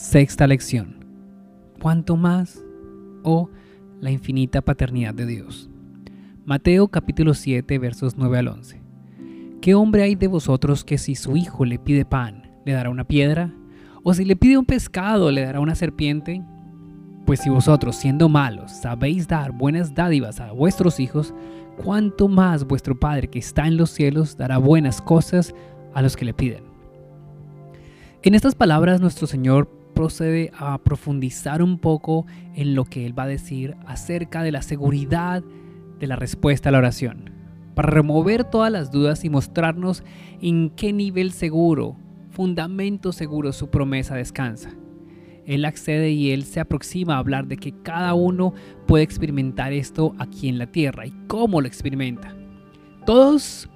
Sexta lección. ¿Cuánto más? O la infinita paternidad de Dios. Mateo capítulo 7 versos 9 al 11. ¿Qué hombre hay de vosotros que si su hijo le pide pan, le dará una piedra? ¿O si le pide un pescado, le dará una serpiente? Pues si vosotros, siendo malos, sabéis dar buenas dádivas a vuestros hijos, cuánto más vuestro Padre que está en los cielos dará buenas cosas a los que le piden. En estas palabras nuestro Señor procede a profundizar un poco en lo que Él va a decir acerca de la seguridad de la respuesta a la oración, para remover todas las dudas y mostrarnos en qué nivel seguro, fundamento seguro su promesa descansa. Él accede y Él se aproxima a hablar de que cada uno puede experimentar esto aquí en la tierra y cómo lo experimenta. Todos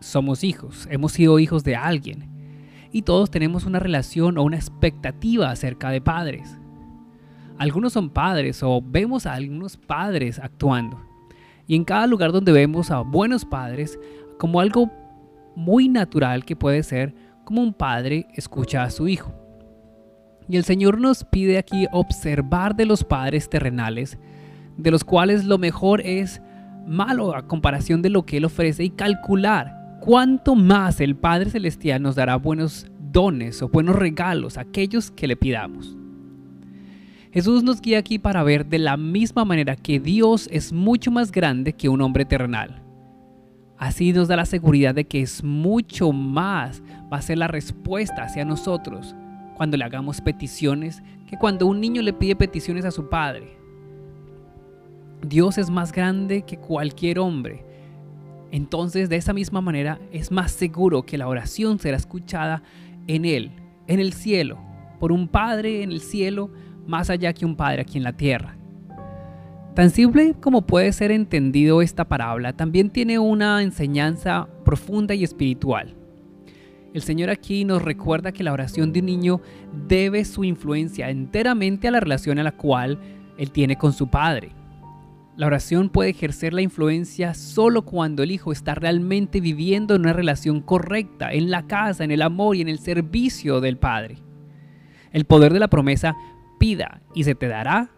somos hijos, hemos sido hijos de alguien y todos tenemos una relación o una expectativa acerca de padres. Algunos son padres o vemos a algunos padres actuando. Y en cada lugar donde vemos a buenos padres como algo muy natural que puede ser como un padre escucha a su hijo. Y el Señor nos pide aquí observar de los padres terrenales, de los cuales lo mejor es malo a comparación de lo que Él ofrece y calcular cuánto más el Padre Celestial nos dará buenos dones o buenos regalos a aquellos que le pidamos. Jesús nos guía aquí para ver de la misma manera que Dios es mucho más grande que un hombre terrenal. Así nos da la seguridad de que es mucho más va a ser la respuesta hacia nosotros cuando le hagamos peticiones que cuando un niño le pide peticiones a su padre. Dios es más grande que cualquier hombre. Entonces, de esa misma manera, es más seguro que la oración será escuchada en Él, en el cielo, por un Padre en el cielo, más allá que un Padre aquí en la tierra. Tan simple como puede ser entendido esta parábola, también tiene una enseñanza profunda y espiritual. El Señor aquí nos recuerda que la oración de un niño debe su influencia enteramente a la relación a la cual él tiene con su Padre. La oración puede ejercer la influencia solo cuando el hijo está realmente viviendo en una relación correcta, en la casa, en el amor y en el servicio del Padre. El poder de la promesa, pida y se te dará,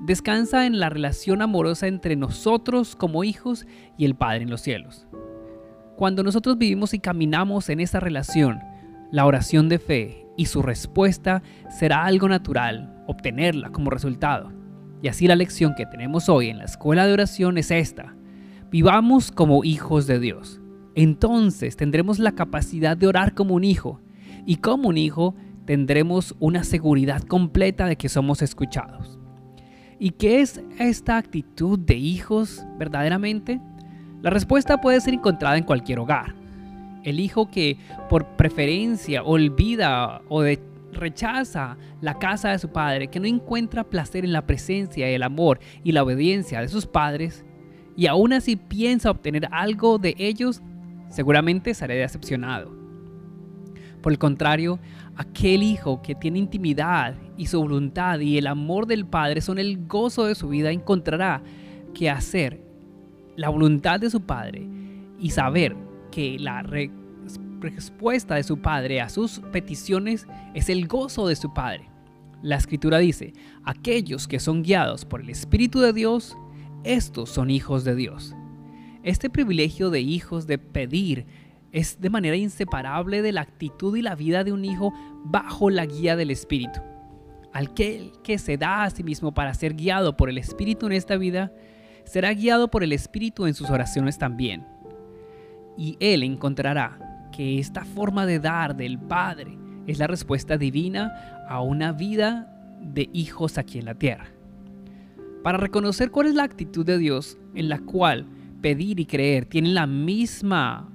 descansa en la relación amorosa entre nosotros como hijos y el Padre en los cielos. Cuando nosotros vivimos y caminamos en esa relación, la oración de fe y su respuesta será algo natural, obtenerla como resultado. Y así la lección que tenemos hoy en la escuela de oración es esta. Vivamos como hijos de Dios. Entonces tendremos la capacidad de orar como un hijo. Y como un hijo tendremos una seguridad completa de que somos escuchados. ¿Y qué es esta actitud de hijos verdaderamente? La respuesta puede ser encontrada en cualquier hogar. El hijo que por preferencia olvida o de rechaza la casa de su padre, que no encuentra placer en la presencia, el amor y la obediencia de sus padres, y aún así piensa obtener algo de ellos, seguramente será decepcionado. Por el contrario, aquel hijo que tiene intimidad y su voluntad y el amor del Padre son el gozo de su vida, encontrará que hacer la voluntad de su Padre y saber que la, respuesta de su Padre a sus peticiones es el gozo de su Padre. La escritura dice, aquellos que son guiados por el Espíritu de Dios, estos son hijos de Dios. Este privilegio de hijos de pedir es de manera inseparable de la actitud y la vida de un hijo bajo la guía del Espíritu. Aquel que se da a sí mismo para ser guiado por el Espíritu en esta vida, será guiado por el Espíritu en sus oraciones también. Y él encontrará que esta forma de dar del Padre es la respuesta divina a una vida de hijos aquí en la tierra. Para reconocer cuál es la actitud de Dios en la cual pedir y creer tienen la misma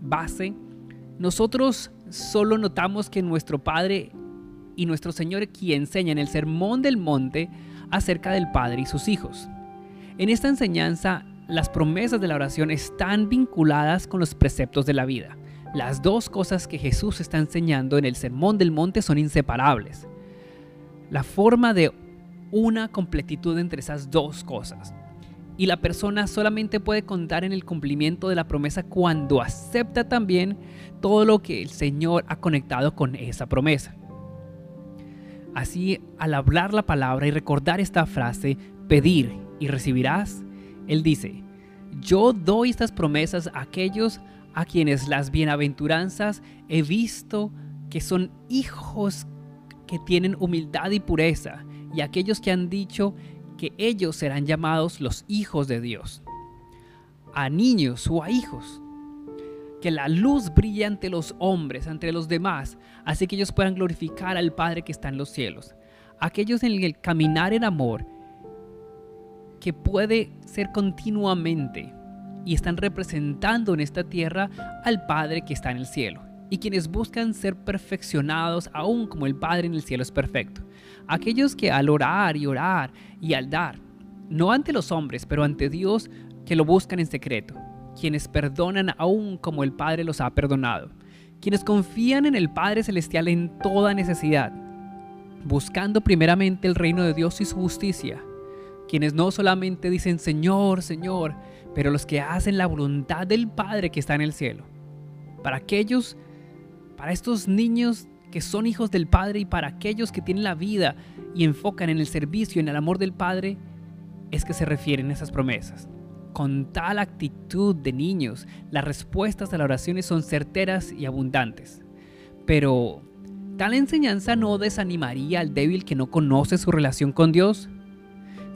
base, nosotros solo notamos que nuestro Padre y nuestro Señor aquí enseñan el sermón del monte acerca del Padre y sus hijos. En esta enseñanza, las promesas de la oración están vinculadas con los preceptos de la vida. Las dos cosas que Jesús está enseñando en el Sermón del Monte son inseparables. La forma de una completitud entre esas dos cosas. Y la persona solamente puede contar en el cumplimiento de la promesa cuando acepta también todo lo que el Señor ha conectado con esa promesa. Así, al hablar la palabra y recordar esta frase, pedir y recibirás, Él dice, yo doy estas promesas a aquellos a quienes las bienaventuranzas he visto que son hijos que tienen humildad y pureza, y aquellos que han dicho que ellos serán llamados los hijos de Dios. A niños o a hijos. Que la luz brille ante los hombres, ante los demás, así que ellos puedan glorificar al Padre que está en los cielos. Aquellos en el caminar en amor, que puede ser continuamente y están representando en esta tierra al Padre que está en el cielo y quienes buscan ser perfeccionados aún como el Padre en el cielo es perfecto. Aquellos que al orar y orar y al dar, no ante los hombres, pero ante Dios, que lo buscan en secreto, quienes perdonan aún como el Padre los ha perdonado, quienes confían en el Padre Celestial en toda necesidad, buscando primeramente el reino de Dios y su justicia, quienes no solamente dicen Señor, Señor, pero los que hacen la voluntad del Padre que está en el cielo. Para aquellos para estos niños que son hijos del Padre y para aquellos que tienen la vida y enfocan en el servicio, en el amor del Padre, es que se refieren esas promesas. Con tal actitud de niños, las respuestas a las oraciones son certeras y abundantes. Pero, ¿tal enseñanza no desanimaría al débil que no conoce su relación con Dios?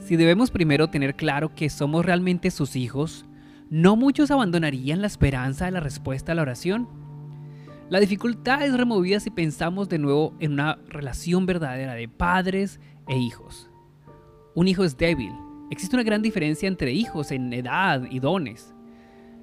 Si debemos primero tener claro que somos realmente sus hijos, ¿no muchos abandonarían la esperanza de la respuesta a la oración? La dificultad es removida si pensamos de nuevo en una relación verdadera de padres e hijos. Un hijo es débil. Existe una gran diferencia entre hijos en edad y dones.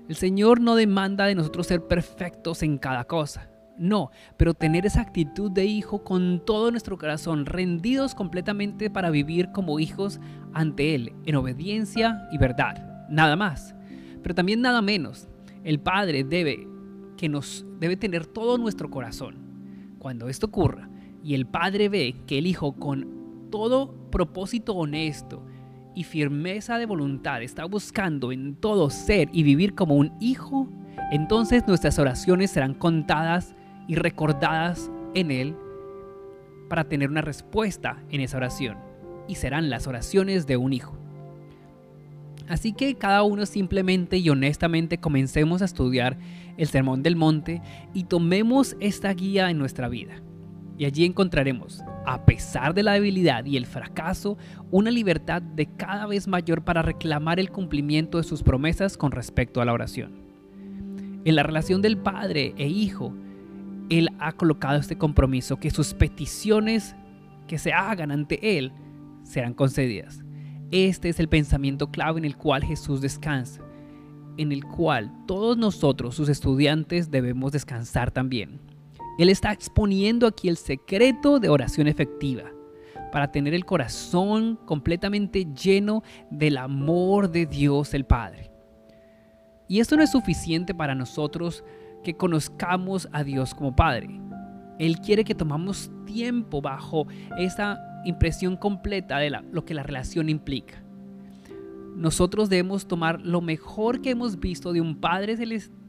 El Señor no demanda de nosotros ser perfectos en cada cosa. No, pero tener esa actitud de hijo con todo nuestro corazón, rendidos completamente para vivir como hijos ante Él, en obediencia y verdad. Nada más. Pero también nada menos. El Padre debe que nos debe tener todo nuestro corazón. Cuando esto ocurra y el Padre ve que el Hijo con todo propósito honesto y firmeza de voluntad está buscando en todo ser y vivir como un hijo, entonces nuestras oraciones serán contadas y recordadas en Él para tener una respuesta en esa oración. Y serán las oraciones de un hijo. Así que cada uno simplemente y honestamente comencemos a estudiar el Sermón del Monte y tomemos esta guía en nuestra vida. Y allí encontraremos, a pesar de la debilidad y el fracaso, una libertad de cada vez mayor para reclamar el cumplimiento de sus promesas con respecto a la oración. En la relación del Padre e Hijo, Él ha colocado este compromiso que sus peticiones que se hagan ante Él serán concedidas. Este es el pensamiento clave en el cual Jesús descansa, en el cual todos nosotros, sus estudiantes, debemos descansar también. Él está exponiendo aquí el secreto de oración efectiva para tener el corazón completamente lleno del amor de Dios el Padre. Y esto no es suficiente para nosotros que conozcamos a Dios como Padre. Él quiere que tomamos tiempo bajo esa impresión completa de lo que la relación implica. Nosotros debemos tomar lo mejor que hemos visto de un Padre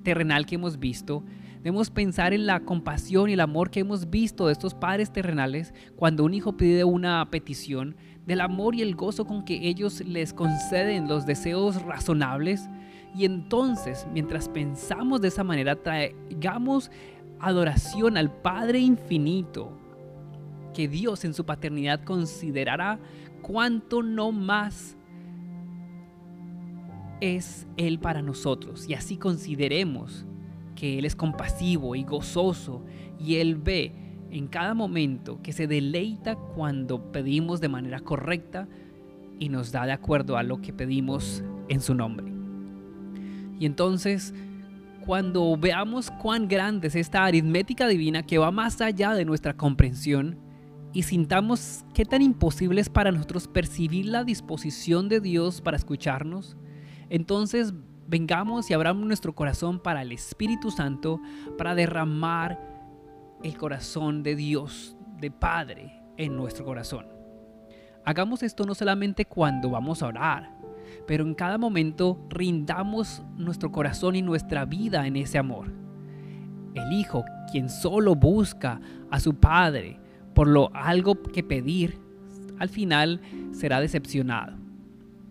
terrenal que hemos visto. Debemos pensar en la compasión y el amor que hemos visto de estos padres terrenales cuando un hijo pide una petición, del amor y el gozo con que ellos les conceden los deseos razonables. Y entonces, mientras pensamos de esa manera, traigamos adoración al Padre infinito, que Dios en su paternidad considerará cuánto no más es Él para nosotros. Y así consideremos que Él es compasivo y gozoso y Él ve en cada momento que se deleita cuando pedimos de manera correcta y nos da de acuerdo a lo que pedimos en su nombre. Y entonces, cuando veamos cuán grande es esta aritmética divina que va más allá de nuestra comprensión, y sintamos qué tan imposible es para nosotros percibir la disposición de Dios para escucharnos, entonces vengamos y abramos nuestro corazón para el Espíritu Santo, para derramar el corazón de Dios, de Padre, en nuestro corazón. Hagamos esto no solamente cuando vamos a orar, pero en cada momento rindamos nuestro corazón y nuestra vida en ese amor. El Hijo, quien solo busca a su Padre, por lo algo que pedir, al final será decepcionado.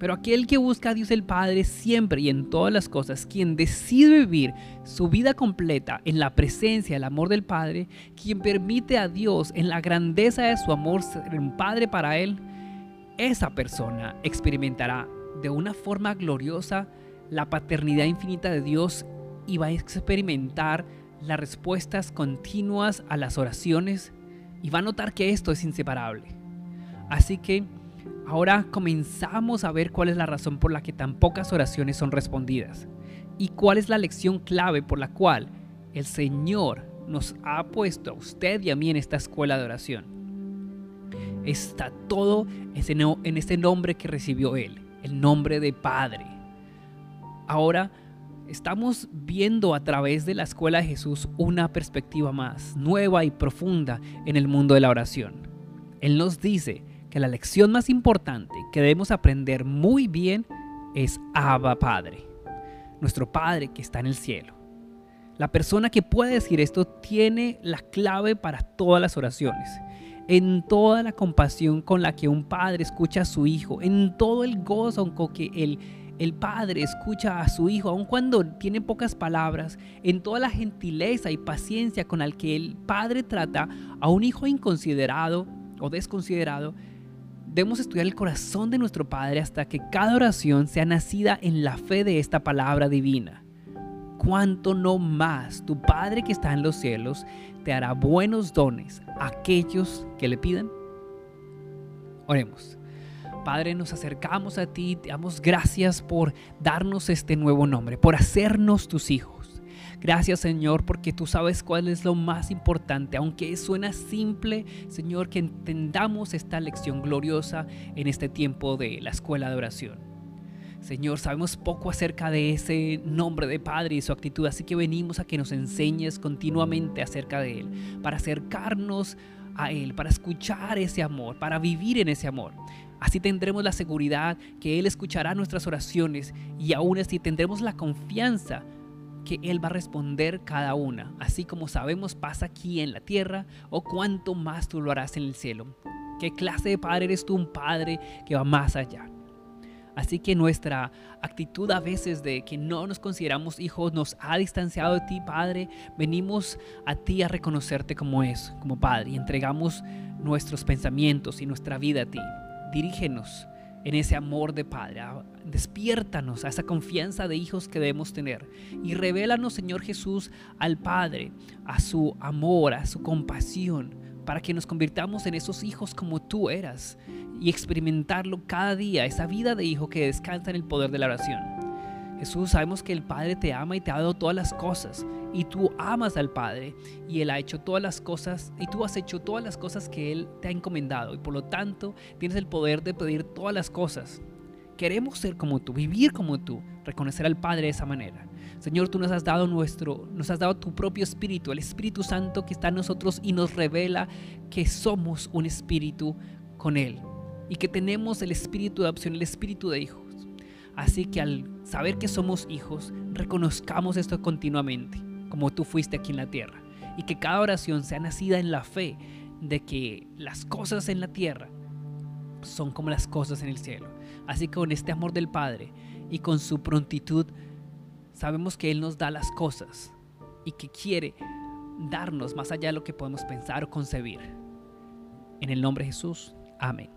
Pero aquel que busca a Dios el Padre siempre y en todas las cosas, quien decide vivir su vida completa en la presencia, el amor del Padre, quien permite a Dios en la grandeza de su amor ser un Padre para él, esa persona experimentará de una forma gloriosa la paternidad infinita de Dios y va a experimentar las respuestas continuas a las oraciones y va a notar que esto es inseparable. Así que ahora comenzamos a ver cuál es la razón por la que tan pocas oraciones son respondidas y cuál es la lección clave por la cual el Señor nos ha puesto a usted y a mí en esta escuela de oración. Está todo en ese nombre que recibió Él, el nombre de Padre. Ahora estamos viendo a través de la escuela de Jesús una perspectiva más nueva y profunda en el mundo de la oración. Él nos dice que la lección más importante que debemos aprender muy bien es Abba Padre, nuestro Padre que está en el cielo. La persona que puede decir esto tiene la clave para todas las oraciones, en toda la compasión con la que un padre escucha a su hijo, en todo el gozo con que el el padre escucha a su hijo, aun cuando tiene pocas palabras, en toda la gentileza y paciencia con la que el padre trata a un hijo inconsiderado o desconsiderado, debemos estudiar el corazón de nuestro Padre hasta que cada oración sea nacida en la fe de esta palabra divina. Cuánto no más tu Padre que está en los cielos te hará buenos dones a aquellos que le pidan. Oremos. Padre, nos acercamos a ti, te damos gracias por darnos este nuevo nombre, por hacernos tus hijos. Gracias Señor porque tú sabes cuál es lo más importante, aunque suena simple, Señor, que entendamos esta lección gloriosa en este tiempo de la escuela de oración. Señor, sabemos poco acerca de ese nombre de Padre y su actitud, así que venimos a que nos enseñes continuamente acerca de Él, para acercarnos a Él, para escuchar ese amor, para vivir en ese amor. Así tendremos la seguridad que Él escuchará nuestras oraciones y aún así tendremos la confianza que Él va a responder cada una, así como sabemos pasa aquí en la tierra o cuánto más tú lo harás en el cielo. ¿Qué clase de padre eres tú? Un padre que va más allá. Así que nuestra actitud a veces de que no nos consideramos hijos nos ha distanciado de ti, Padre. Venimos a ti a reconocerte como es, como Padre, y entregamos nuestros pensamientos y nuestra vida a ti. Dirígenos en ese amor de Padre. Despiértanos a esa confianza de hijos que debemos tener. Y revélanos, Señor Jesús, al Padre, a su amor, a su compasión, para que nos convirtamos en esos hijos como tú eras y experimentarlo cada día, esa vida de hijo que descansa en el poder de la oración. Jesús, sabemos que el Padre te ama y te ha dado todas las cosas y tú amas al Padre y Él ha hecho todas las cosas y tú has hecho todas las cosas que Él te ha encomendado y por lo tanto tienes el poder de pedir todas las cosas. Queremos ser como tú, vivir como tú, reconocer al Padre de esa manera. Señor, tú nos has dado nuestro, nos has dado tu propio espíritu, el Espíritu Santo que está en nosotros y nos revela que somos un espíritu con Él y que tenemos el espíritu de adopción, el espíritu de hijos. Así que al saber que somos hijos, reconozcamos esto continuamente, como tú fuiste aquí en la tierra, y que cada oración sea nacida en la fe de que las cosas en la tierra son como las cosas en el cielo. Así que con este amor del Padre y con su prontitud, sabemos que Él nos da las cosas y que quiere darnos más allá de lo que podemos pensar o concebir. En el nombre de Jesús, amén.